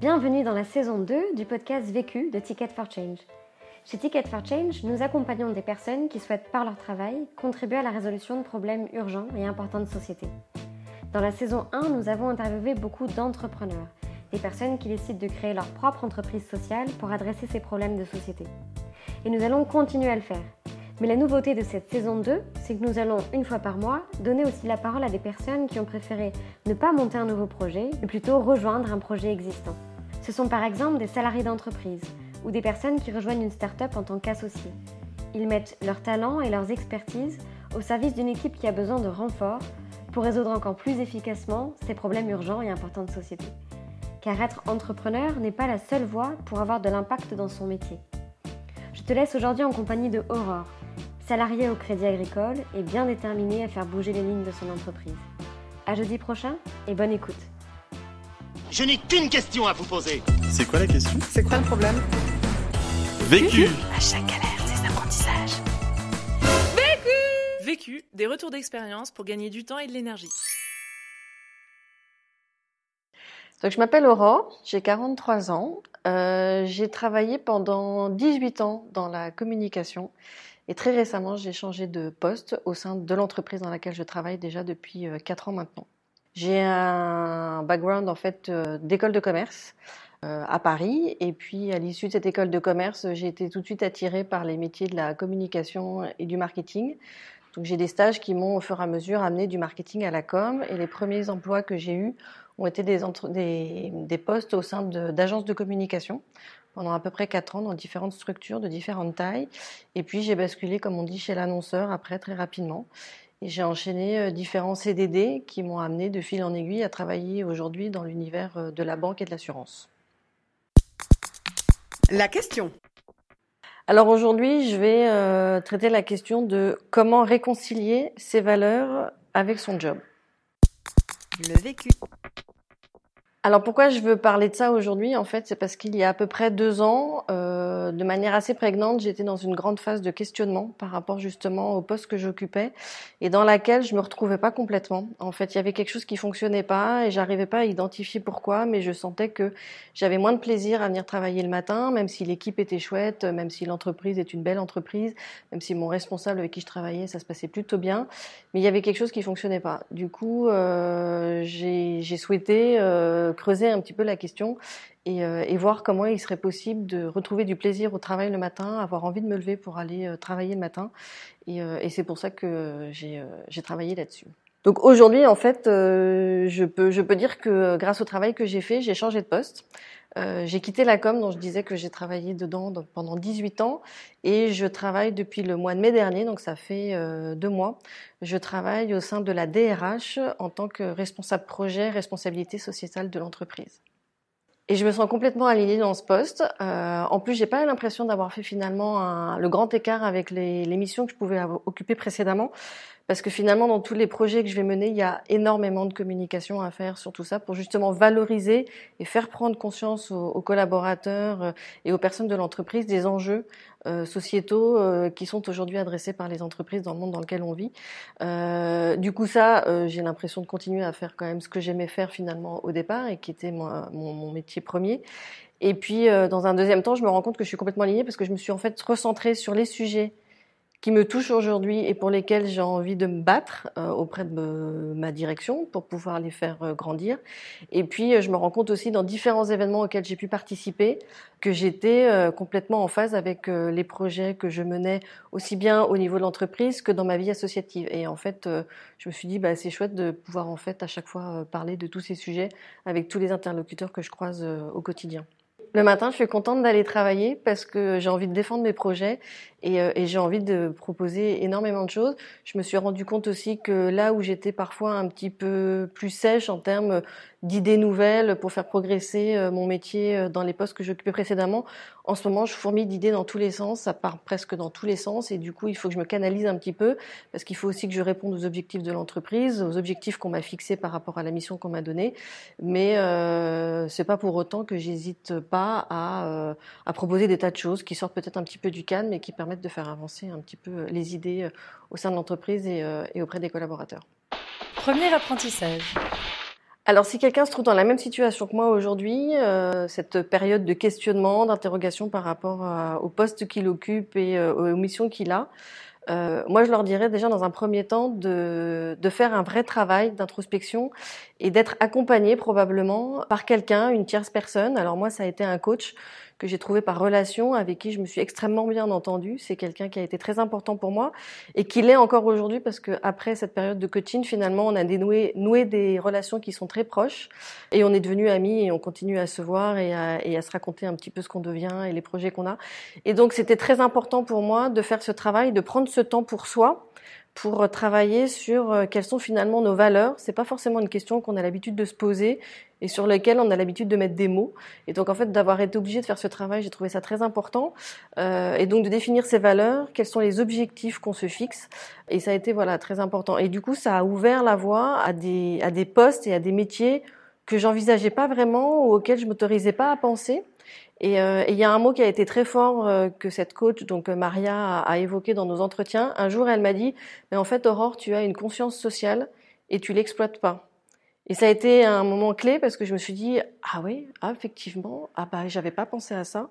Bienvenue dans la saison 2 du podcast Vécu de Ticket for Change. Chez Ticket for Change, nous accompagnons des personnes qui souhaitent par leur travail contribuer à la résolution de problèmes urgents et importants de société. Dans la saison 1, nous avons interviewé beaucoup d'entrepreneurs, des personnes qui décident de créer leur propre entreprise sociale pour adresser ces problèmes de société. Et nous allons continuer à le faire. Mais la nouveauté de cette saison 2, c'est que nous allons, une fois par mois, donner aussi la parole à des personnes qui ont préféré ne pas monter un nouveau projet, mais plutôt rejoindre un projet existant. Ce sont par exemple des salariés d'entreprise ou des personnes qui rejoignent une start-up en tant qu'associés. Ils mettent leurs talents et leurs expertises au service d'une équipe qui a besoin de renfort pour résoudre encore plus efficacement ces problèmes urgents et importants de société. Car être entrepreneur n'est pas la seule voie pour avoir de l'impact dans son métier. Je te laisse aujourd'hui en compagnie de Aurore, salariée au Crédit Agricole et bien déterminée à faire bouger les lignes de son entreprise. À jeudi prochain et bonne écoute. Je n'ai qu'une question à vous poser. C'est quoi la question? C'est quoi le problème? Vécu À chaque galère, des apprentissages. Vécu, des retours d'expérience pour gagner du temps et de l'énergie. Donc, je m'appelle Aurore, j'ai 43 ans. Euh, j'ai travaillé pendant 18 ans dans la communication et très récemment, j'ai changé de poste au sein de l'entreprise dans laquelle je travaille déjà depuis 4 ans maintenant. J'ai un background en fait euh, d'école de commerce euh, à Paris et puis à l'issue de cette école de commerce, j'ai été tout de suite attirée par les métiers de la communication et du marketing. Donc j'ai des stages qui m'ont au fur et à mesure amené du marketing à la com et les premiers emplois que j'ai eus ont été des, des, des postes au sein d'agences de, de, communication pendant à peu près quatre ans dans différentes structures de différentes tailles. Et puis j'ai basculé, comme on dit, chez l'annonceur après très rapidement. Et j'ai enchaîné euh, différents CDD qui m'ont amené de fil en aiguille à travailler aujourd'hui dans l'univers euh, de la banque et de l'assurance. La question. Alors aujourd'hui, je vais euh, traiter la question de comment réconcilier ses valeurs avec son job. Le vécu. Alors pourquoi je veux parler de ça aujourd'hui En fait, c'est parce qu'il y a à peu près deux ans, euh, de manière assez prégnante, j'étais dans une grande phase de questionnement par rapport justement au poste que j'occupais et dans laquelle je me retrouvais pas complètement. En fait, il y avait quelque chose qui fonctionnait pas et j'arrivais pas à identifier pourquoi, mais je sentais que j'avais moins de plaisir à venir travailler le matin, même si l'équipe était chouette, même si l'entreprise est une belle entreprise, même si mon responsable avec qui je travaillais, ça se passait plutôt bien, mais il y avait quelque chose qui fonctionnait pas. Du coup, euh, j'ai souhaité euh, creuser un petit peu la question et, euh, et, voir comment il serait possible de retrouver du plaisir au travail le matin, avoir envie de me lever pour aller euh, travailler le matin. Et, euh, et c'est pour ça que j'ai travaillé là-dessus. Donc aujourd'hui, en fait, je, peux, je peux dire que grâce au travail que j'ai fait, j'ai changé de poste. Euh, j'ai quitté la com dont je disais que j'ai travaillé dedans pendant 18 ans et je travaille depuis le mois de mai dernier, donc ça fait euh, deux mois. Je travaille au sein de la DRH en tant que responsable projet, responsabilité sociétale de l'entreprise. Et je me sens complètement alignée dans ce poste. Euh, en plus, j'ai pas l'impression d'avoir fait finalement un, le grand écart avec les, les missions que je pouvais occuper précédemment. Parce que finalement, dans tous les projets que je vais mener, il y a énormément de communication à faire sur tout ça pour justement valoriser et faire prendre conscience aux, collaborateurs euh, et aux personnes de l'entreprise des enjeux euh, sociétaux euh, qui sont aujourd'hui adressés par les entreprises dans le monde dans lequel on vit. Du coup, ça, j'ai l'impression de continuer à faire quand même ce que j'aimais faire finalement au départ et qui était mon, mon métier premier. Et puis, dans un deuxième temps, je me rends compte que je suis complètement alignée parce que je me suis en fait recentrée sur les sujets qui me touchent aujourd'hui et pour lesquels j'ai envie de me battre euh, auprès de ma direction pour pouvoir les faire euh, grandir. Et puis, euh, je me rends compte aussi dans différents événements auxquels j'ai pu participer que j'étais complètement en phase avec les projets que je menais aussi bien au niveau de l'entreprise que dans ma vie associative. Et en fait, je me suis dit, bah, c'est chouette de pouvoir en fait à chaque fois parler de tous ces sujets avec tous les interlocuteurs que je croise au quotidien. Le matin, je suis contente d'aller travailler parce que j'ai envie de défendre mes projets et, euh, et j'ai envie de proposer énormément de choses. Je me suis rendu compte aussi que là où j'étais parfois un petit peu plus sèche en termes d'idées nouvelles pour faire progresser euh, mon métier euh, dans les postes que j'occupais précédemment, en ce moment, je fourmille d'idées dans tous les sens, ça part presque dans tous les sens et du coup, il faut que je me canalise un petit peu parce qu'il faut aussi que je réponde aux objectifs de l'entreprise, aux objectifs qu'on m'a fixés par rapport à la mission qu'on m'a donnée. Mais euh, c'est pas pour autant que j'hésite pas à, euh, à proposer des tas de choses qui sortent peut-être un petit peu du cadre, mais qui permettent de faire avancer un petit peu les idées au sein de l'entreprise et, et auprès des collaborateurs. Premier apprentissage. Alors si quelqu'un se trouve dans la même situation que moi aujourd'hui, euh, cette période de questionnement, d'interrogation par rapport à- au poste qu'il occupe et euh, aux missions qu'il a, euh, moi je leur dirais déjà dans un premier temps de, de faire un vrai travail d'introspection et d'être accompagné probablement par quelqu'un, une tierce personne. Alors moi ça a été un coach que j'ai trouvé par relation, avec qui je me suis extrêmement bien entendue. C'est quelqu'un qui a été très important pour moi et qui l'est encore aujourd'hui parce que après cette période de coaching, finalement, on a dénoué, noué des relations qui sont très proches et on est devenus amis et on continue à se voir et à, et à se raconter un petit peu ce qu'on devient et les projets qu'on a. Et donc, c'était très important pour moi de faire ce travail, de prendre ce temps pour soi pour travailler sur euh, quelles sont finalement nos valeurs. C'est pas forcément une question qu'on a l'habitude de se poser et sur laquelle on a l'habitude de mettre des mots. Et donc en fait d'avoir été obligé de faire ce travail, j'ai trouvé ça très important. Euh, et donc de définir ces valeurs, quels sont les objectifs qu'on se fixe. Et ça a été voilà très important. Et du coup ça a ouvert la voie à des à des postes et à des métiers que j'envisageais pas vraiment ou auxquels je m'autorisais pas à penser. Et euh, il y a un mot qui a été très fort euh, que cette coach, donc euh, Maria, a, a évoqué dans nos entretiens. Un jour, elle m'a dit, mais en fait, Aurore, tu as une conscience sociale et tu l'exploites pas. Et ça a été un moment clé parce que je me suis dit, ah oui, ah, effectivement, ah bah j'avais pas pensé à ça.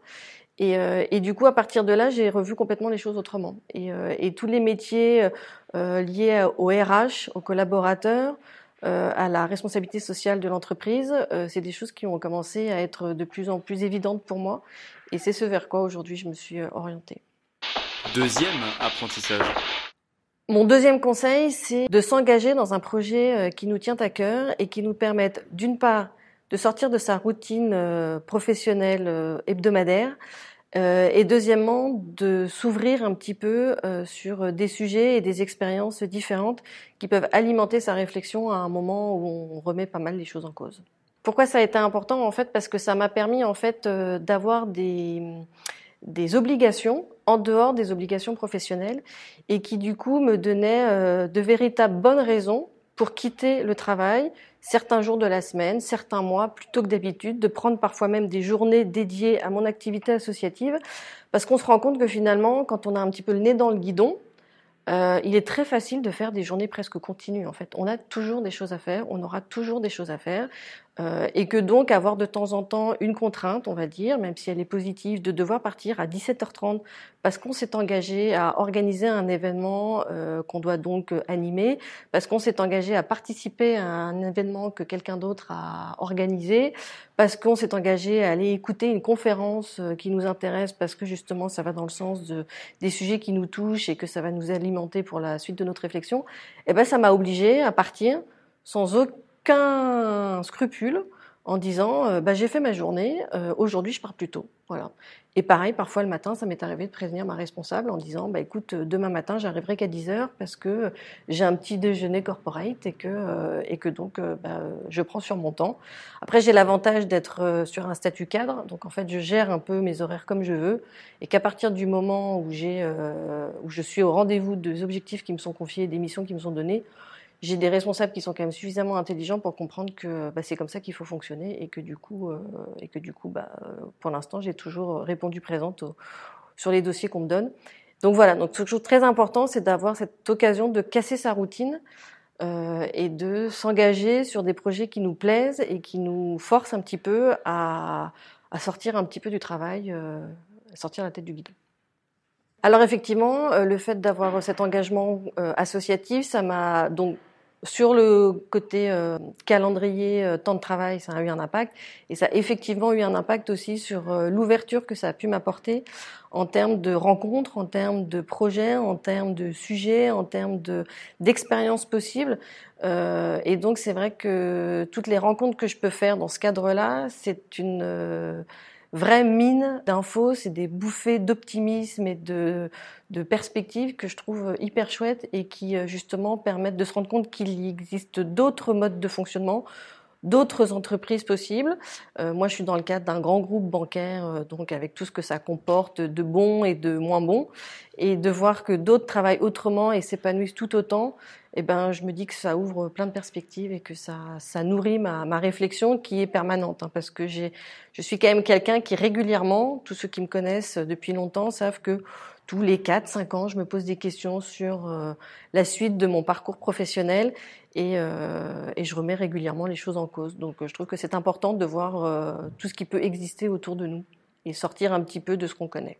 Et, euh, et du coup, à partir de là, j'ai revu complètement les choses autrement. Et, euh, et tous les métiers euh, liés au RH, aux collaborateurs, à la responsabilité sociale de l'entreprise, c'est des choses qui ont commencé à être de plus en plus évidentes pour moi. Et c'est ce vers quoi aujourd'hui je me suis orientée. Deuxième apprentissage. Mon deuxième conseil, c'est de s'engager dans un projet euh, qui nous tient à cœur et qui nous permette, d'une part, de sortir de sa routine euh, professionnelle euh, hebdomadaire, et deuxièmement, de s'ouvrir un petit peu sur des sujets et des expériences différentes qui peuvent alimenter sa réflexion à un moment où on remet pas mal les choses en cause. Pourquoi ça a été important? En fait Parce que ça m'a permis en fait d'avoir des des obligations en dehors des obligations professionnelles et qui du coup me donnaient euh, de véritables bonnes raisons pour quitter le travail certains jours de la semaine, certains mois plutôt que d'habitude, de prendre parfois même des journées dédiées à mon activité associative parce qu'on se rend compte que finalement quand on a un petit peu le nez dans le guidon, euh, il est très facile de faire des journées presque continues. En fait, on a toujours des choses à faire, on aura toujours des choses à faire, euh, et que donc avoir de temps en temps une contrainte, on va dire, même si elle est positive, de devoir partir à 17h30 parce qu'on s'est engagé à organiser un événement euh, qu'on doit donc euh, animer, parce qu'on s'est engagé à participer à un événement que quelqu'un d'autre a organisé, parce qu'on s'est engagé à aller écouter une conférence euh, qui nous intéresse, parce que justement ça va dans le sens de, des sujets qui nous touchent et que ça va nous alimenter pour la suite de notre réflexion, et ben ça m'a obligé à partir sans aucun scrupule en disant euh, bah, j'ai fait ma journée, euh, aujourd'hui je pars plus tôt. Voilà. Et pareil, parfois le matin, ça m'est arrivé de prévenir ma responsable en disant bah, écoute, euh, demain matin, j'arriverai qu'à 10 heures parce que j'ai un petit déjeuner corporate et que, et que donc bah, je prends sur mon temps. Après, j'ai l'avantage d'être sur un statut cadre, donc en fait, je gère un peu mes horaires comme je veux et qu'à partir du moment où, j'ai, où je suis au rendez-vous des objectifs qui me sont confiés, des missions qui me sont données, j'ai des responsables qui sont quand même suffisamment intelligents pour comprendre que bah, c'est comme ça qu'il faut fonctionner et que du coup, euh, et que du coup, bah, pour l'instant, j'ai toujours répondu présente au- sur les dossiers qu'on me donne. Donc voilà, donc quelque chose de très important, c'est d'avoir cette occasion de casser sa routine euh, et de s'engager sur des projets qui nous plaisent et qui nous forcent un petit peu à, à sortir un petit peu du travail, euh, sortir la tête du guidon. Alors effectivement, euh, le fait d'avoir cet engagement euh, associatif, ça m'a donc sur le côté euh, calendrier, euh, temps de travail, ça a eu un impact. Et ça a effectivement eu un impact aussi sur euh, l'ouverture que ça a pu m'apporter en termes de rencontres, en termes de projets, en termes de sujets, en termes de d'expériences possibles. Euh, et donc c'est vrai que toutes les rencontres que je peux faire dans ce cadre-là, c'est une euh, vraie mine d'infos, c'est des bouffées d'optimisme et de, de perspectives que je trouve hyper chouettes et qui euh, justement permettent de se rendre compte qu'il existe d'autres modes de fonctionnement, d'autres entreprises possibles. Euh, moi, je suis dans le cadre d'un grand groupe bancaire, euh, donc avec tout ce que ça comporte de bon et de moins bon, et de voir que d'autres travaillent autrement et s'épanouissent tout autant. Eh ben, je me dis que ça ouvre plein de perspectives et que ça, ça nourrit ma, ma réflexion qui est permanente, hein, parce que j'ai, je suis quand même quelqu'un qui régulièrement, tous ceux qui me connaissent depuis longtemps savent que tous les 4-5 ans, je me pose des questions sur euh, la suite de mon parcours professionnel et, euh, et, je remets régulièrement les choses en cause. Donc je trouve que c'est important de voir tout ce qui peut exister autour de nous et sortir un petit peu de ce qu'on connaît.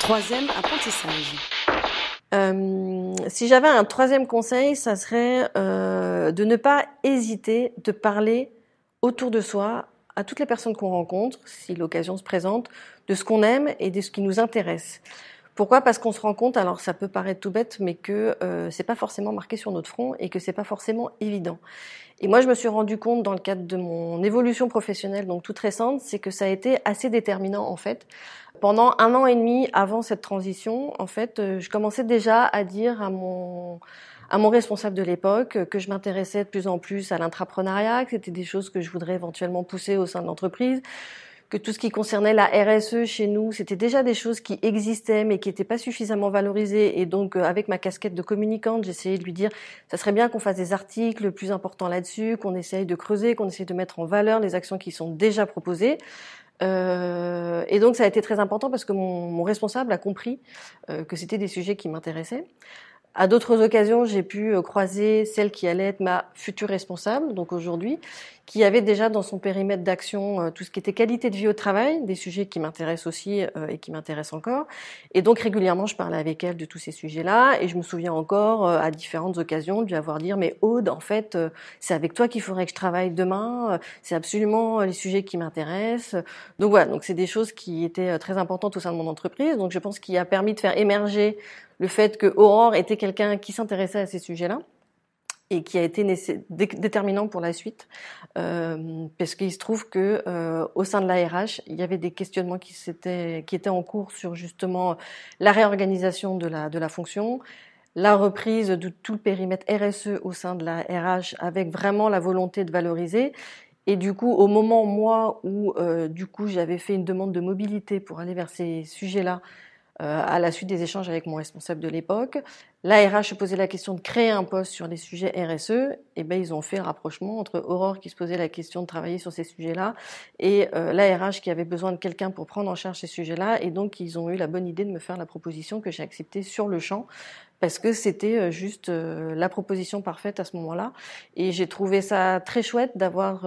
Troisième apprentissage. Euh, si j'avais un troisième conseil, ça serait euh, de ne pas hésiter de parler autour de soi à toutes les personnes qu'on rencontre, si l'occasion se présente, de ce qu'on aime et de ce qui nous intéresse. Pourquoi? Parce qu'on se rend compte, alors ça peut paraître tout bête, mais que euh, c'est pas forcément marqué sur notre front et que c'est pas forcément évident. Et moi, je me suis rendu compte dans le cadre de mon évolution professionnelle, donc toute récente, c'est que ça a été assez déterminant en fait. Pendant un an et demi avant cette transition, en fait, euh, je commençais déjà à dire à mon à mon responsable de l'époque que je m'intéressais de plus en plus à l'intrapreneuriat, que c'était des choses que je voudrais éventuellement pousser au sein de l'entreprise, que tout ce qui concernait la RSE chez nous, c'était déjà des choses qui existaient mais qui n'étaient pas suffisamment valorisées. Et donc, euh, avec ma casquette de communicante, j'essayais de lui dire, ça serait bien qu'on fasse des articles plus importants là-dessus, qu'on essaye de creuser, qu'on essaye de mettre en valeur les actions qui sont déjà proposées. Euh, et donc, ça a été très important parce que mon, mon responsable a compris euh, que c'était des sujets qui m'intéressaient. À d'autres occasions, j'ai pu euh, croiser celle qui allait être ma future responsable, donc aujourd'hui, qui avait déjà dans son périmètre d'action euh, tout ce qui était qualité de vie au travail, des sujets qui m'intéressent aussi euh, et qui m'intéressent encore. Et donc régulièrement, je parlais avec elle de tous ces sujets-là. Et je me souviens encore à différentes occasions de lui avoir dit mais Aude, en fait, c'est avec toi qu'il faudrait que je travaille demain. C'est absolument les sujets qui m'intéressent. Donc voilà, donc c'est des choses qui étaient très importantes au sein de mon entreprise. Donc je pense qu'il a permis de faire émerger le fait que Aurore était quelqu'un qui s'intéressait à ces sujets-là et qui a été déterminant pour la suite, euh, parce qu'il se trouve que euh, au sein de la RH, il y avait des questionnements qui, qui étaient en cours sur justement la réorganisation de la, de la fonction, la reprise de tout le périmètre RSE au sein de la RH, avec vraiment la volonté de valoriser. Et du coup, au moment moi où euh, du coup j'avais fait une demande de mobilité pour aller vers ces sujets-là, à la suite des échanges avec mon responsable de l'époque. L'ARH se posait la question de créer un poste sur les sujets RSE. Et ben ils ont fait le rapprochement entre Aurore qui se posait la question de travailler sur ces sujets-là et euh, l'ARH qui avait besoin de quelqu'un pour prendre en charge ces sujets-là. Et donc ils ont eu la bonne idée de me faire la proposition que j'ai acceptée sur le champ parce que c'était euh, juste la proposition parfaite à ce moment-là. Et j'ai trouvé ça très chouette d'avoir,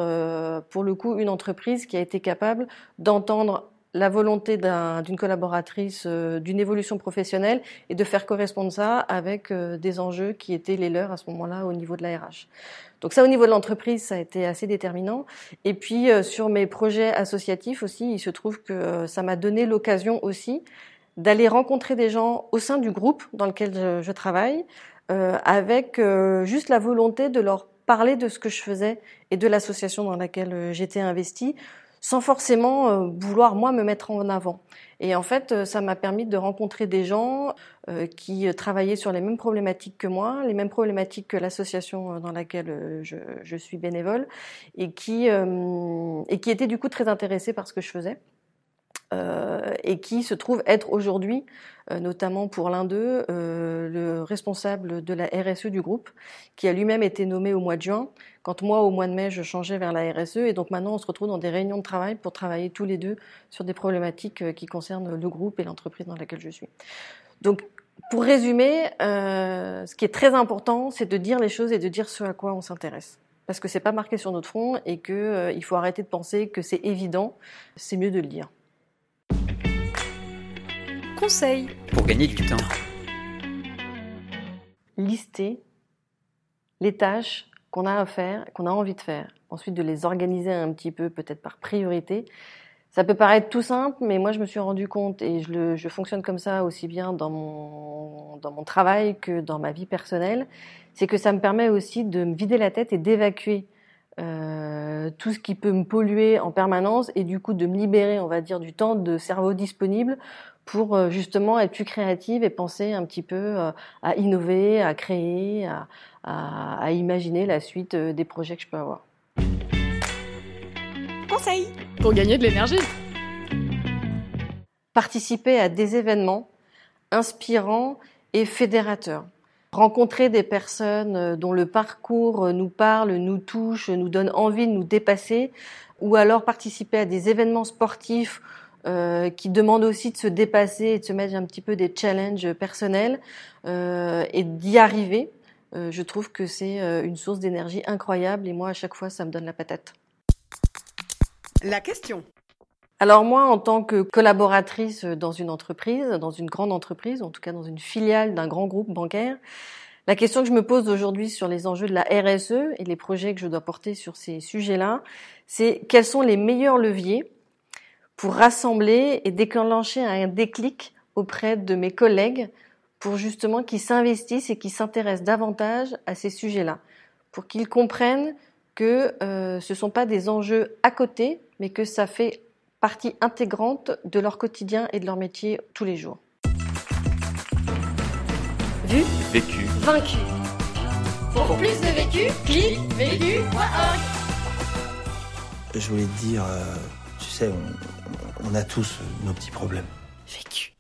pour le coup, une entreprise qui a été capable d'entendre la volonté d'une collaboratrice euh, d'une évolution professionnelle et de faire correspondre ça avec euh, des enjeux qui étaient les leurs à ce moment-là au niveau de la RH. Donc ça, au niveau de l'entreprise, ça a été assez déterminant. Et puis euh, sur mes projets associatifs aussi, il se trouve que ça m'a donné l'occasion aussi d'aller rencontrer des gens au sein du groupe dans lequel je, je travaille, avec juste la volonté de leur parler de ce que je faisais et de l'association dans laquelle j'étais investie sans forcément euh, vouloir moi me mettre en avant. Et en fait, euh, ça m'a permis de rencontrer des gens euh, qui travaillaient sur les mêmes problématiques que moi, les mêmes problématiques que l'association dans laquelle je, suis bénévole, et qui, et qui étaient du coup très intéressés par ce que je faisais. Euh, et qui se trouve être aujourd'hui, euh, notamment pour l'un d'eux, euh, le responsable de la RSE du groupe, qui a lui-même été nommé au mois de juin, quand moi, au mois de mai, je changeais vers la RSE, et donc maintenant, on se retrouve dans des réunions de travail pour travailler tous les deux sur des problématiques qui concernent le groupe et l'entreprise dans laquelle je suis. Donc, pour résumer, ce qui est très important, c'est de dire les choses et de dire ce à quoi on s'intéresse parce que c'est pas marqué sur notre front et que il faut arrêter de penser que c'est évident. C'est mieux de le dire. Conseil pour gagner du temps. Lister les tâches qu'on a à faire, qu'on a envie de faire. Ensuite, de les organiser un petit peu, peut-être par priorité. Ça peut paraître tout simple, mais moi, je me suis rendu compte, et je, le, je fonctionne comme ça aussi bien dans mon, dans mon travail que dans ma vie personnelle, c'est que ça me permet aussi de me vider la tête et d'évacuer euh, tout ce qui peut me polluer en permanence et du coup de me libérer, on va dire, du temps de cerveau disponible pour euh, justement être plus créative et penser un petit peu euh, à innover, à créer, à, à, imaginer la suite euh, des projets que je peux avoir. Conseil pour gagner de l'énergie. Participer à des événements inspirants et fédérateurs. Rencontrer des personnes dont le parcours nous parle, nous touche, nous donne envie de nous dépasser, ou alors participer à des événements sportifs euh, qui demande aussi de se dépasser et de se mettre un petit peu des challenges personnels euh, et d'y arriver. Euh, je trouve que c'est euh, une source d'énergie incroyable et moi à chaque fois ça me donne la patate. La question. Alors moi, en tant que collaboratrice dans une entreprise, dans une grande entreprise, en tout cas dans une filiale d'un grand groupe bancaire, la question que je me pose aujourd'hui sur les enjeux de la RSE et les projets que je dois porter sur ces sujets-là, c'est quels sont les meilleurs leviers pour rassembler et déclencher un déclic auprès de mes collègues pour justement qu'ils s'investissent et qu'ils s'intéressent davantage à ces sujets-là, pour qu'ils comprennent que euh, ce ne sont pas des enjeux à côté, mais que ça fait partie intégrante de leur quotidien et de leur métier tous les jours. Vu, Vécu. vaincu. Pour plus de vécu, clique vécu.org. Je voulais te dire, euh, tu sais, on, on a tous nos petits problèmes. Vécu.